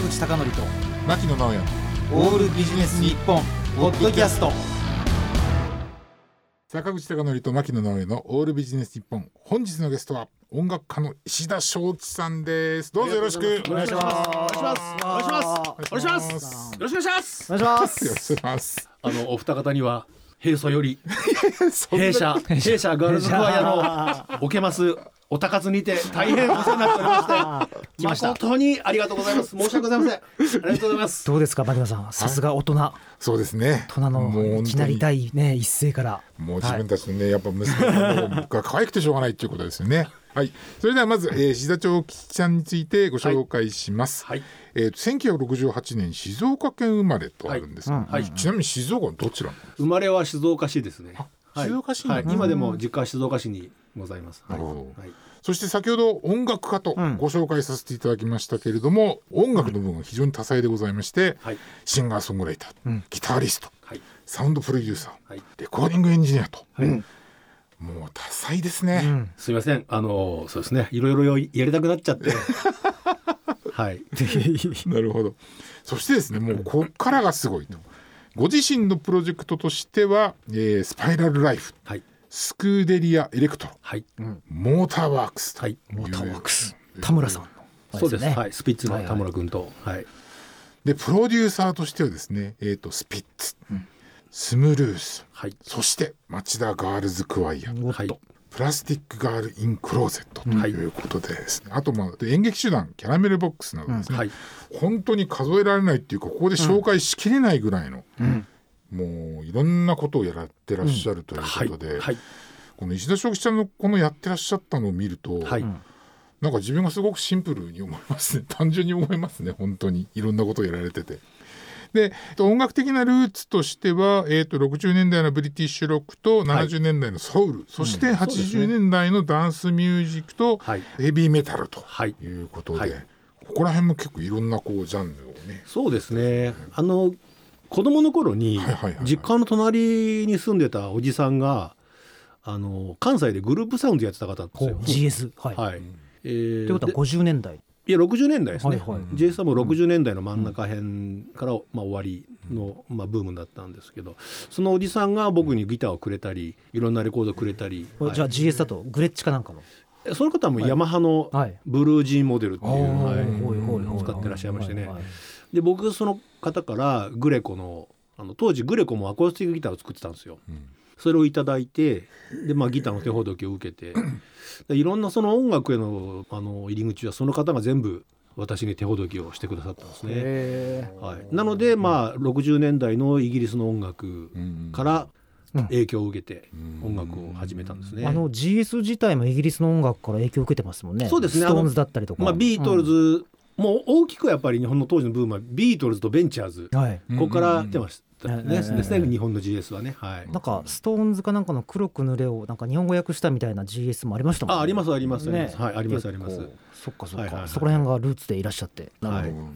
坂口孝則と牧野直哉オールビジネス日本ポッドキャスト坂口孝則と牧野直哉のオールビジネス日本本日のゲストは音楽家の石田正一さんですどうぞよろしくお願いします。お願いします。お願いします。お願いします。よろしくお願いします。お願いしますよろしくお願いしますあのお二方には平素より弊社弊社ガールズファイアのおけますお高津にて大変お世話になっておりまして来ました。誠にありがとうございます。申し訳ございません。ありがとうございます。どうですか牧野さん。さすが大人。そうですね。大人のいきなり第ね一声から。もう自分たちのね、やっぱ娘が可愛くてしょうがないっていうことですよね。はい、それではまず、えー、石田町吉ちゃんについてご紹介します。はい。えーと、1968年静岡県生まれとあるんです。が、はい。ちなみに静岡はどちら生まれは静岡市ですね。はい静岡市にはい。今でも実家は静岡市にございます。はいそして先ほど音楽家とん。ご紹介させていただきましたけれども、音楽の部分は非常に多彩でございまして、はい。シンガーソングライター、ん。ギタリストはい。サウンドプロデューサー、はい。レコーディングエンジニアと、はい。もう多彩ですね。うん。すみません。あのそうですね。いろいろやりたくなっちゃって。はい。なるほど。そしてですね、もうこっからがすごいと。ご自身のプロジェクトとしては、えー Spiral Life、はい Scudelia Electro、はい。モーターワークスとはい。モーターワークス。田村さんのそうです。ね。はい。スピッツの田村君と。はい。でプロデューサーとしてはですね、えー、とスピッツ、スムルース、はい。そして町田ガールズクワイア、はい。 Plastic Girl In Closet とはい。いうことでですね、あとまあ演劇集団キャラメルボックスなどですね、はい。本当に数えられないっていうかここで紹介しきれないぐらいの、もういろんなことをやらってらっしゃるというはいことで、はい。この石田正吉ちゃんのこのやってらっしゃったのを見ると、はい。なんか自分がすごくシンプルに思いますね。単純に思いますね本当に。いろんなことをやられてて。で音楽的なルーツとしては、えー、と60年代のブリティッシュロックと70年代のソウル、そして80年代のダンスミュージックとはい。ヘビーメタルとはい。いうことで、はい。ここら辺も結構いろんなこうジャンルをね。そうですね。あの子供の頃に実家の隣に住んでたおじさんがあの関西でグループサウンドやってた方ですよ。GS はい。はい。えーということはで50年代。いや60年代ですね、はいはい。JS さんも60年代の真ん中辺から、まあ、終わりの、まあ、ブームだったんですけどそのおじさんが僕にギターをくれたりいろんなレコードをくれたり、はい。これじゃあ GS だとグレッチかなんかの？その方はもうヤマハのはい。ブルージーモデルっていう、はい。ほい使ってらっしゃいましてね、はいはいで僕その方からグレコのあの当時グレコもアコースティックギターを作ってたんですよ。それをいただいてで、まあ、ギターの手ほどきを受けて。でいろんなその音楽へのあの入り口はその方が全部私に手ほどきをしてくださったんですね。へはい、なのでまあ60年代のイギリスの音楽から影響を受けて音楽を始めたんですね。ーあの GS 自体もイギリスの音楽から影響を受けてますもんね。そうですね。ストーンズだったりとか。まあ、ビートルズ、もう大きくやっぱり日本の当時のブームはビートルズとベンチャーズ、うんはい。ここから出ました。ね、うんですね。日本の GS はね。はい。なんかストーンズかなんかの黒く塗れをなんか日本語訳したみたいな GS もありましたもんね。あありますありますありまね。はいありますあります。そっかそっか、はいはいはい。そこら辺がルーツでいらっしゃって。なるほど、はい。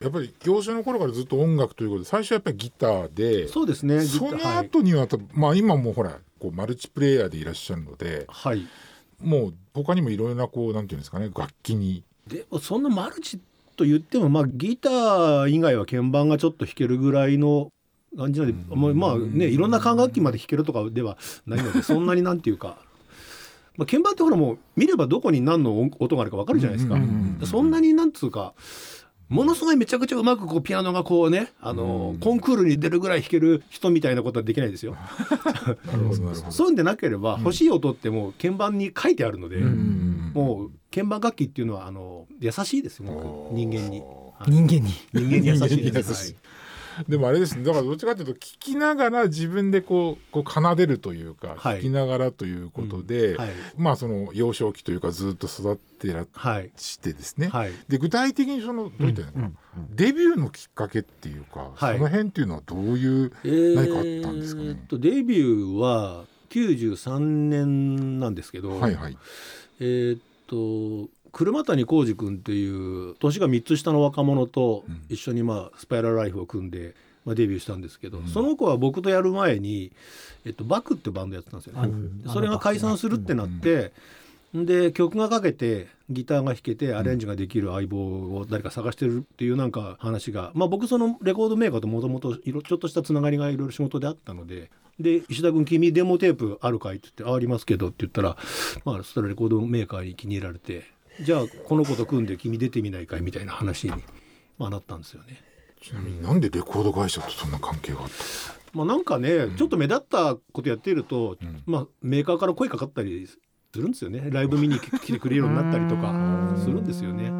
やっぱり幼少の頃からずっと音楽ということで最初はやっぱりギターでそうですね。そのはい。後にはまあ今もほらこうマルチプレイヤーでいらっしゃるのではい。もう他にもいろいろなこうなんていうんですかね楽器にでもそんなマルチと言ってもまあギター以外は鍵盤がちょっと弾けるぐらいの感じなんで、まあまあねいろんな管楽器まで弾けるとかではないのでそんなになんていうか。まあ、鍵盤ってほらもう見ればどこに何の音があるか分かるじゃないですか、うんうんうんうんそんなになんつうかものすごいめちゃくちゃうまくこうピアノがこうねあの、コンクールに出るぐらい弾ける人みたいなことはできないですよ。そういうんでなければ欲しい音ってもう鍵盤に書いてあるので、うん。もう鍵盤楽器っていうのはあの優しいですよ僕。人間に。人間に。人間に優しい人間に優しい でもあれですねだからどっちかというと聞きながら自分でこうこう奏でるというか、はい。聞きながらということで、はい。まあその幼少期というかずっと育ってらはいしてですね、はい。で具体的にそのどういったらいいの？かな、デビューのきっかけっていうか、はい。その辺っていうのはどういう何かあったんですかね？えーっとデビューは93年なんですけど、はいはい。えーっと車谷浩二君っていう年が3つ下の若者と一緒に、まあ、スパイラルライフを組んで、まあ、デビューしたんですけど、その子は僕とやる前に、えっと、バクってバンドやってたんですよね。それが解散するってなって、で曲がかけてギターが弾けてアレンジができる相棒を誰か探してるっていうなんか話が、まあ、僕そのレコードメーカーともともとちょっとしたつながりがいろいろ仕事であったのでで石田君君デモテープあるかい?」って言って「あありますけど」って言ったら、まあ、そしたらレコードメーカーに気に入られて「じゃあこの子と組んで君出てみないかい?」みたいな話に、まあ、なったんですよね。ちなみになんでレコード会社とそんな関係があった？まあ、なんかね、ちょっと目立ったことやっていると、うんまあ、メーカーから声かかったりするんですよねライブ見に来てくれるようになったりとかするんですよね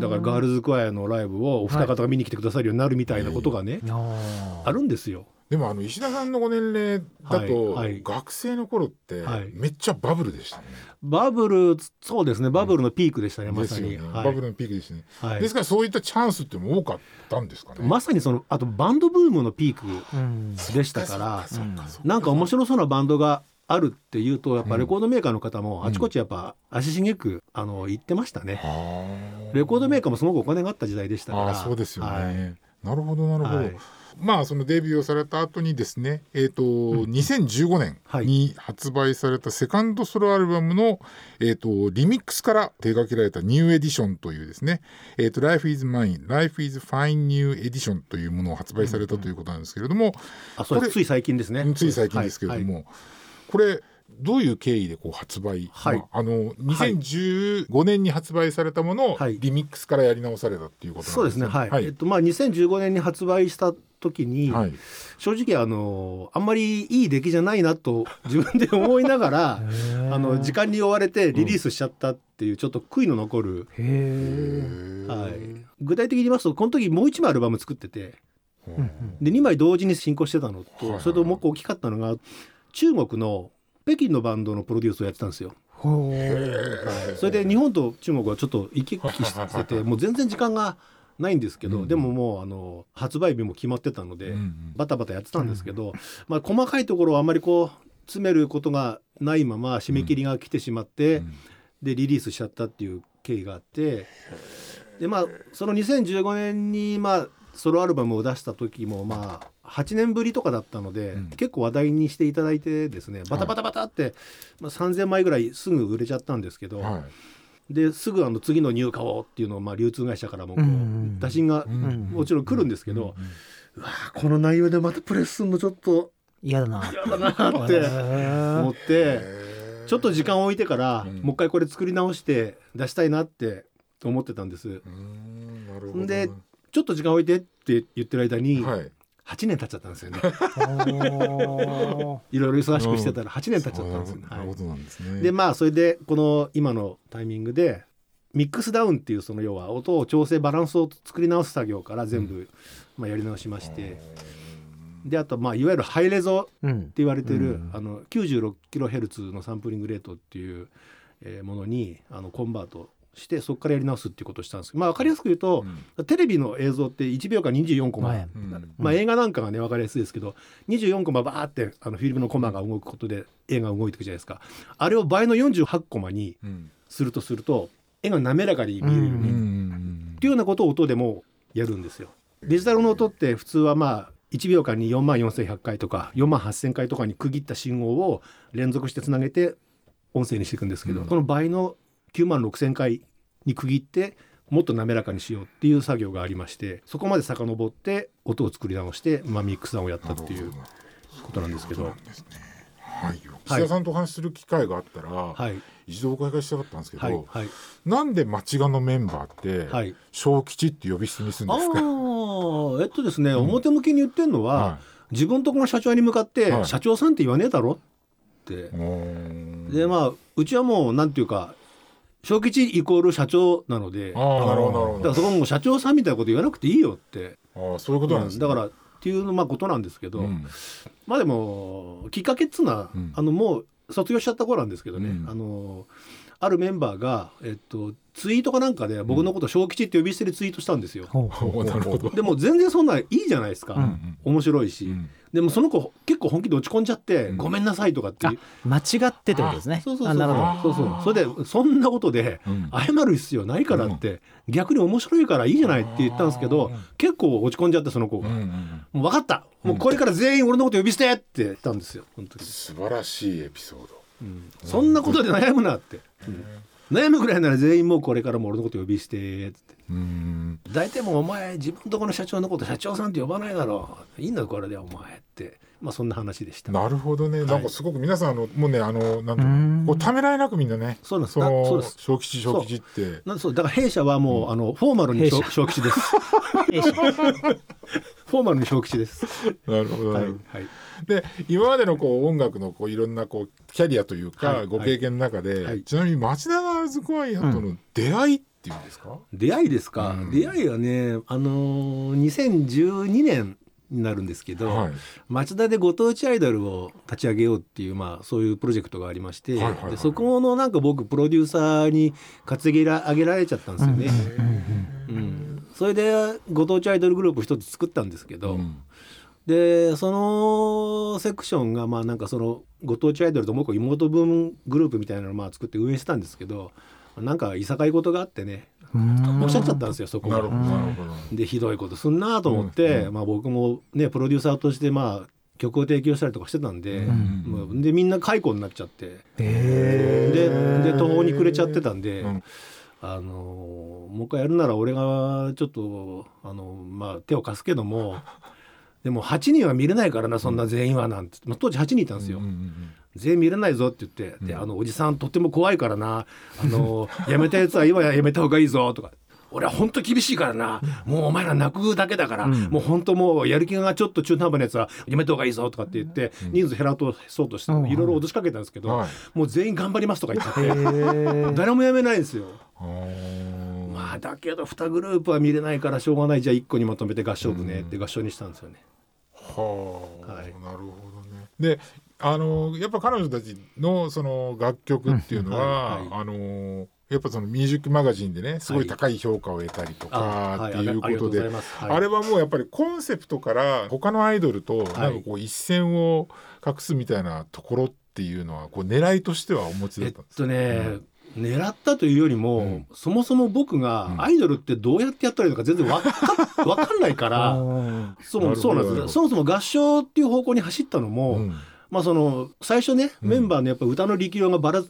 だからガールズクワイアのライブをお二方が見に来てくださるようになるみたいなことがね、いやーあるんですよ。でもあの石田さんのご年齢だと、はいはい学生の頃ってはいめっちゃバブルでしたね。バブルそうですねバブルのピークでしたね、まさに、ですよね、はいバブルのピークでしたね。はいですからそういったチャンスっても多かったんですかね。まさにそのあとバンドブームのピークうんでしたからそっかそっかなんか面白そうなバンドがあるっていうとやっぱうんレコードメーカーの方もあちこちやっぱ足しげくあの言ってましたね。はあレコードメーカーもすごくお金があった時代でしたから。そうですよね。はいなるほどなるほど。はいまあそのデビューをされた後にですね、えっ、と、2015年に発売されたセカンドソロアルバムのえっ、とリミックスから手掛けられたニューエディションというですね、えっ、と Life is Mine, Life is Fine New Edition というものを発売されたということなんですけれども、これあそれつい最近ですね。つい最近ですけれども、はい。これどういう経緯でこう発売、はい。まあ、あの2015年に発売されたものをはい。リミックスからやり直されたっていうことなんそうですね。はい。はい。えっとまあ2015年に発売した時に、はい。正直あのあんまりいい出来じゃないなと自分で思いながら あの時間に追われてリリースしちゃったっていうちょっと悔いの残る、はい、具体的に言いますとこの時もう一枚アルバム作っててうんで2枚同時に進行してたのと、はいはい。それともう一個大きかったのが中国の北京のバンドのプロデュースをやってたんですよ。それで日本と中国はちょっと行き来しててもう全然時間がないんですけど、うんでももうあの発売日も決まってたので、うんうん。バタバタやってたんですけど、まあ、細かいところをあまりこう詰めることがないまま締め切りが来てしまって、うんでリリースしちゃったっていう経緯があってでまあその2015年にまあソロアルバムを出した時もまあ8年ぶりとかだったので、うん。結構話題にしていただいてですねバタバタバタって、まあ、3,000枚ぐらいすぐ売れちゃったんですけど、はい。ですぐあの次の入荷をっていうのをまあ流通会社からもこううんうん打診がうんもちろん来るんですけど、うんうわーこの内容でまたプレスするのちょっと嫌だな。嫌だなって思ってちょっと時間を置いてから、うん。もう一回これ作り直して出したいなって思ってたんです。うーんなるほど。でちょっと時間置いてって言ってる間にはい8年経っちゃったんですよね。お いろいろ忙しくしてたら8年経っちゃったんですよね。はいなるほどなんですね。でまあそれでこの今のタイミングでミックスダウンっていうその要は音を調整バランスを作り直す作業から全部、まあ、やり直しまして。であとまあいわゆるハイレゾって言われてる、うん。あの 96kHz のサンプリングレートっていう、えーものにあのコンバートしてそこからやり直すっていうことをしたんですけど、まあ、分かりやすく言うと、テレビの映像って1秒間24コマ、はい。うん。まあ、映画なんかがね分かりやすいですけど24コマバーってあのフィルムのコマが動くことで絵が動いていくじゃないですか。あれを倍の48コマにうん。するとすると絵が滑らかに見えるように、ううんんっていうようなことを音でもやるんですよ。デジタルの音って普通はまあ1秒間に4万4100回とか4万8000回とかに区切った信号を連続してつなげて音声にしていくんですけど、うん。この倍の9万6000回に区切ってもっと滑らかにしようっていう作業がありましてそこまで遡って音を作り直して、まあ、ミックスダウンをやったっていうことなんですけど。そうはい。岸田さんとお話しする機会があったら、はい。一度お伺いしたかったんですけど、はい。はい。なんで町がのメンバーって、はい。小吉って呼び捨てにするんあですか？あえっとですね、表向きに言ってるのは、は自分とこの社長に向かって、はい。社長さんって言わねえだろって。でまあうちはもうなんていうか小吉イコール社長なのでだからそこもう社長さんみたいなこと言わなくていいよって、ああそういうことなんですね、だからっていうまあことなんですけど、うん。まあでもきっかけっつうのは、うん。あのもう卒業しちゃった頃なんですけどね、うん。あのあるメンバーが、えっと、ツイートかなんかで僕のこと小吉って呼び捨てでツイートしたんですよ。でも全然そんないいじゃないですか、うん面白いし、うんでもその子結構本気で落ち込んじゃって、うん。ごめんなさいとかってあ間違ってってことですね。そうそうそう。あなるほど。そうそう。それでそんなことでうん。謝る必要ないからって、逆に面白いからいいじゃないって言ったんですけど結構落ち込んじゃってその子が、うんうんもう分かった。もうこれから全員俺のこと呼び捨てって言ったんですよ本当に、素晴らしいエピソード。うん。そんなことで悩むなって悩むぐらいなら全員もうこれからも俺のこと呼び捨てって。うん。大体もうお前自分とこの社長のこと社長さんって呼ばないだろう。いいんだこれでお前って。まあそんな話でした。なるほどね、なんかすごく皆さんあのもうねあのなんこうためらいなくみんなねそうなんです。そうです。小吉小吉って。なんそう。だから弊社はもう、あのフォーマルに小吉です。弊社 フォーマルに小吉です。なるほど、はいはい。で今までのこう音楽のこういろんなこうキャリアというか、はいご経験の中で、はい。ちなみに町田ガールズコアイアンとの出会いっていうんですか、出会いですか、うん。出会いはねあのー2012年になるんですけど、はい。町田でご当地アイドルを立ち上げようっていう、まあ、そういうプロジェクトがありまして、はいはいはいでそこのなんか僕プロデューサーに担ぎ上げられちゃったんですよね。うんそれでご当地アイドルグループ一つ作ったんですけど、うん。でそのセクションがまあなんかそのご当地アイドルともう一個妹分グループみたいなのをまあ作って運営してたんですけどなんかいさかい事があってねおっしゃっちゃったんですよそこが。でひどいことすんなと思って、うんまあ、僕もねプロデューサーとしてまあ曲を提供したりとかしてたんで、うん。でみんな解雇になっちゃって。へでーで途方に暮れちゃってたんで、うんあのもう一回やるなら俺がちょっとあの、まあ、手を貸すけども でも8人は見れないからなそんな全員はなんて、まあ、当時8人いたんですよ。うんうん全員見れないぞって言って、であのおじさんとっても怖いからな。あのやめたやつは今やめた方がいいぞとか俺は本当厳しいからな。もうお前ら泣くだけだから、もう本当もうやる気がちょっと中途半端なやつはやめた方がいいぞとかって言って、人数減らそうとしていろいろ脅しかけたんですけど、はい。もう全員頑張りますとか言っちゃって誰もやめないんですよ。まあだけど2グループは見れないからしょうがない。じゃあ1個にまとめて合唱部ねって合唱にしたんですよね。はあ、はい。なるほどね。であのやっぱ彼女たちのその楽曲っていうのは、うん。はい。あのやっぱそのミュージックマガジンでねすごい高い評価を得たりとかはいっていうことで、あれはもうやっぱりコンセプトから他のアイドルとなんかこう一線を画すみたいなところっていうのはこう狙いとしてはお持ちだえったっんですか？とね、狙ったというよりも、うん。そもそも僕がアイドルってどうやってやったらいいのか全然わかわかんないから あそうもそうなんですそもそも合唱っていう方向に走ったのも、うん。まあその最初ね、うん。メンバーのやっぱ歌の力量がばら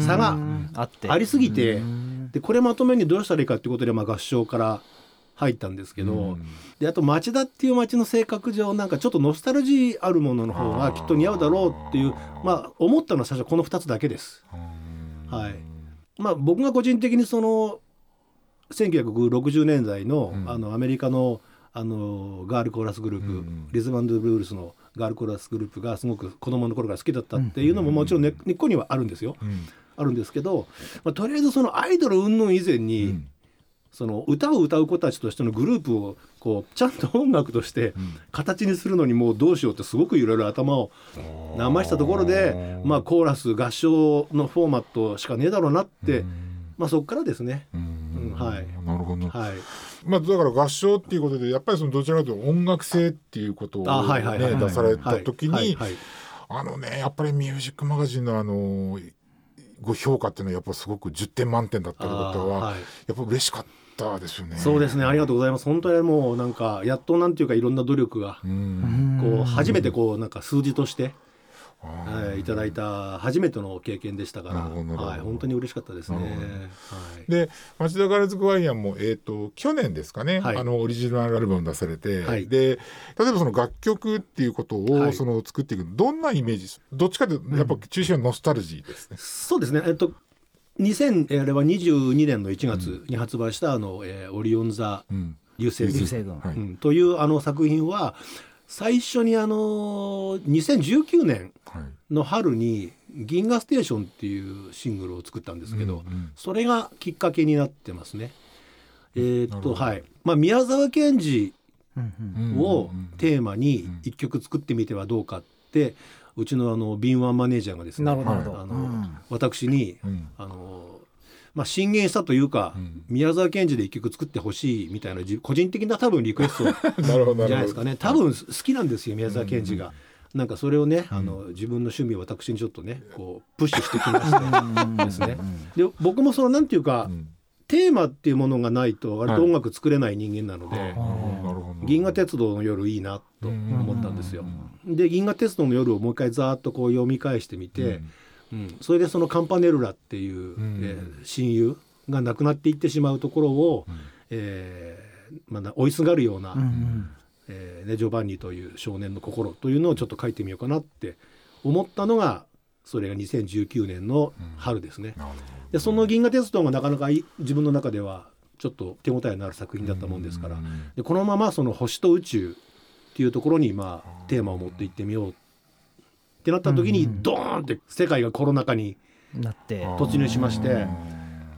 差があって。ありすぎてうん。でこれまとめにどうしたらいいかっていうことで、まあ、合唱から入ったんですけど、うん。であと町田っていう町の性格上なんかちょっとノスタルジーあるものの方がきっと似合うだろうっていうまあ思ったのは最初この2つだけです。うん。はい。まあ、僕が個人的にその1960年代の,、うん。あのアメリカのあのガールコーラスグループ、うん。リズムブルースのガールコーラスグループがすごく子供の頃から好きだったっていうのももちろん根根っこにはあるんですよ。うん。あるんですけど、まあ、とりあえずそのアイドル云々以前に、うん。その歌を歌う子たちとしてのグループをこうちゃんと音楽としてん。形にするのにもうどうしようってすごくいろいろ頭をなましたところで、まあ、コーラス合唱のフォーマットしかねえだろうなって、まあ、そこからですね。うん。うんはい。なるほど。ね、はいまあ、だから合唱っていうことでやっぱりそのどちらかというと音楽性っていうことを、ねあはいはい出された時に、あのねやっぱりミュージックマガジンのあのご評価っていうのはやっぱすごく10点満点だったことは、はい。やっぱ嬉しかったですよね。そうですね。ありがとうございます。本当にもうなんかやっとなんていうかいろんな努力がうん。こう初めてこうなんか数字として、はい、いただいた初めての経験でしたから、はい、本当に嬉しかったですね。はい。で町田ガールズクワイアンも、えー、と去年ですかね、はい。あのオリジナルアルバム出されて、はい。で例えばその楽曲っていうことを、はい。その作っていくどんなイメージ？どっちかというとやっぱ中心はノスタルジーですね。そうですね、えっと、2022年の1月に発売したあの、えーオリオン座うん。流星群。うん。というあの作品は最初にあの2019年はい。の春に「銀河ステーション」っていうシングルを作ったんですけど、うんうんそれがきっかけになってますね。えーっとはい。まあ、宮沢賢治をテーマに一曲作ってみてはどうかってうちのあの敏腕マネージャーがですねあのうん。私にうん。あのまあ、進言したというか、うん。宮沢賢治で一曲作ってほしいみたいなじ個人的な多分リクエスト じゃないですかね。多分好きなんですよ宮沢賢治が。なんかそれをね、あの自分の趣味を私にちょっとねこうプッシュしてきましてですね。で僕もそのなんていうか、うん。テーマっていうものがないと割と音楽作れない人間なので、銀河鉄道の夜いいなと思ったんですよ。で銀河鉄道の夜をもう一回ざーっとこう読み返してみて、うん、それでそのカンパネルラっていう、ん。えー親友が亡くなっていってしまうところを、うん。えーまだ追いすがるような、うんうん。えーね、ジョバンニという少年の心というのをちょっと書いてみようかなって思ったのがそれが2019年の春ですね。でその「銀河鉄道」がなかなかい自分の中ではちょっと手応えのある作品だったもんですから。うんでこのままその星と宇宙っていうところにまあテーマを持っていってみようってなった時にうん。ドーンって世界がコロナ禍になって。ど突入しましてうん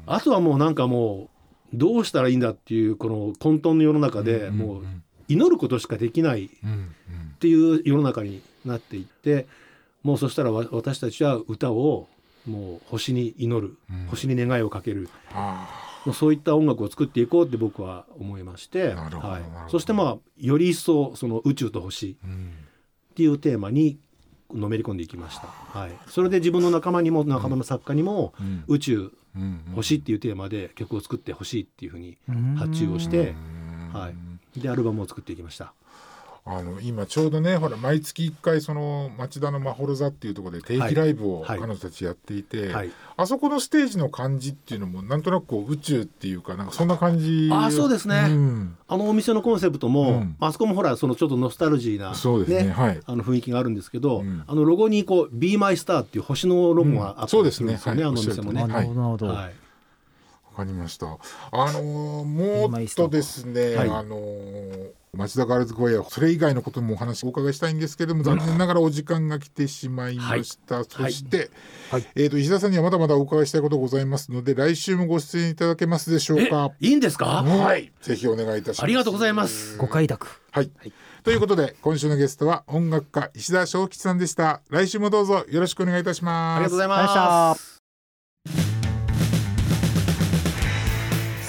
あとはもうなんかもうどうしたらいいんだっていうこの混沌の世の中でんもう祈ることしかできないっていう世の中になっていってもうそしたらわ私たちは歌をもう星に祈るうん。星に願いをかける。うそういった音楽を作っていこうって僕は思いまして、はい。そしてまあより一層その宇宙と星っていうテーマにのめり込んでいきました。はい、それで自分の仲間にも仲間の作家にもうん。宇宙うん。うん星っていうテーマで曲を作ってほしいっていうふうにうん発注をしてうん。はい。でアルバムを作っていきました。あの今ちょうどねほら毎月1回その町田のまほろ座っていうところで定期ライブをはい。彼女たちやっていて、はい、あそこのステージの感じっていうのもなんとなくこう宇宙っていうかなんかそんな感じあそうですね。ん。あのお店のコンセプトも、うん。あそこもほらそのちょっとノスタルジーな、そうですねはい。あの雰囲気があるんですけど、うん。あのロゴにこう「Be My Star」っていう星のロゴがあったんそうですすねるんですよね、はい。あのお店もね。はい。わかりました。あのーもっとですね、はいあのー町田ガールズコアやそれ以外のこともお話をお伺いしたいんですけれども、残念ながらお時間が来てしまいました。そして、はいえっ、と石田さんにはまだまだお伺いしたいことがございますので、来週もご出演いただけますでしょうか？いいんですか、はい、ぜひお願いいたします。ありがとうございます。ご快諾はい、ということで今週のゲストは音楽家石田正吉さんでした。来週もどうぞよろしくお願いいたします。ありがとうございま。ます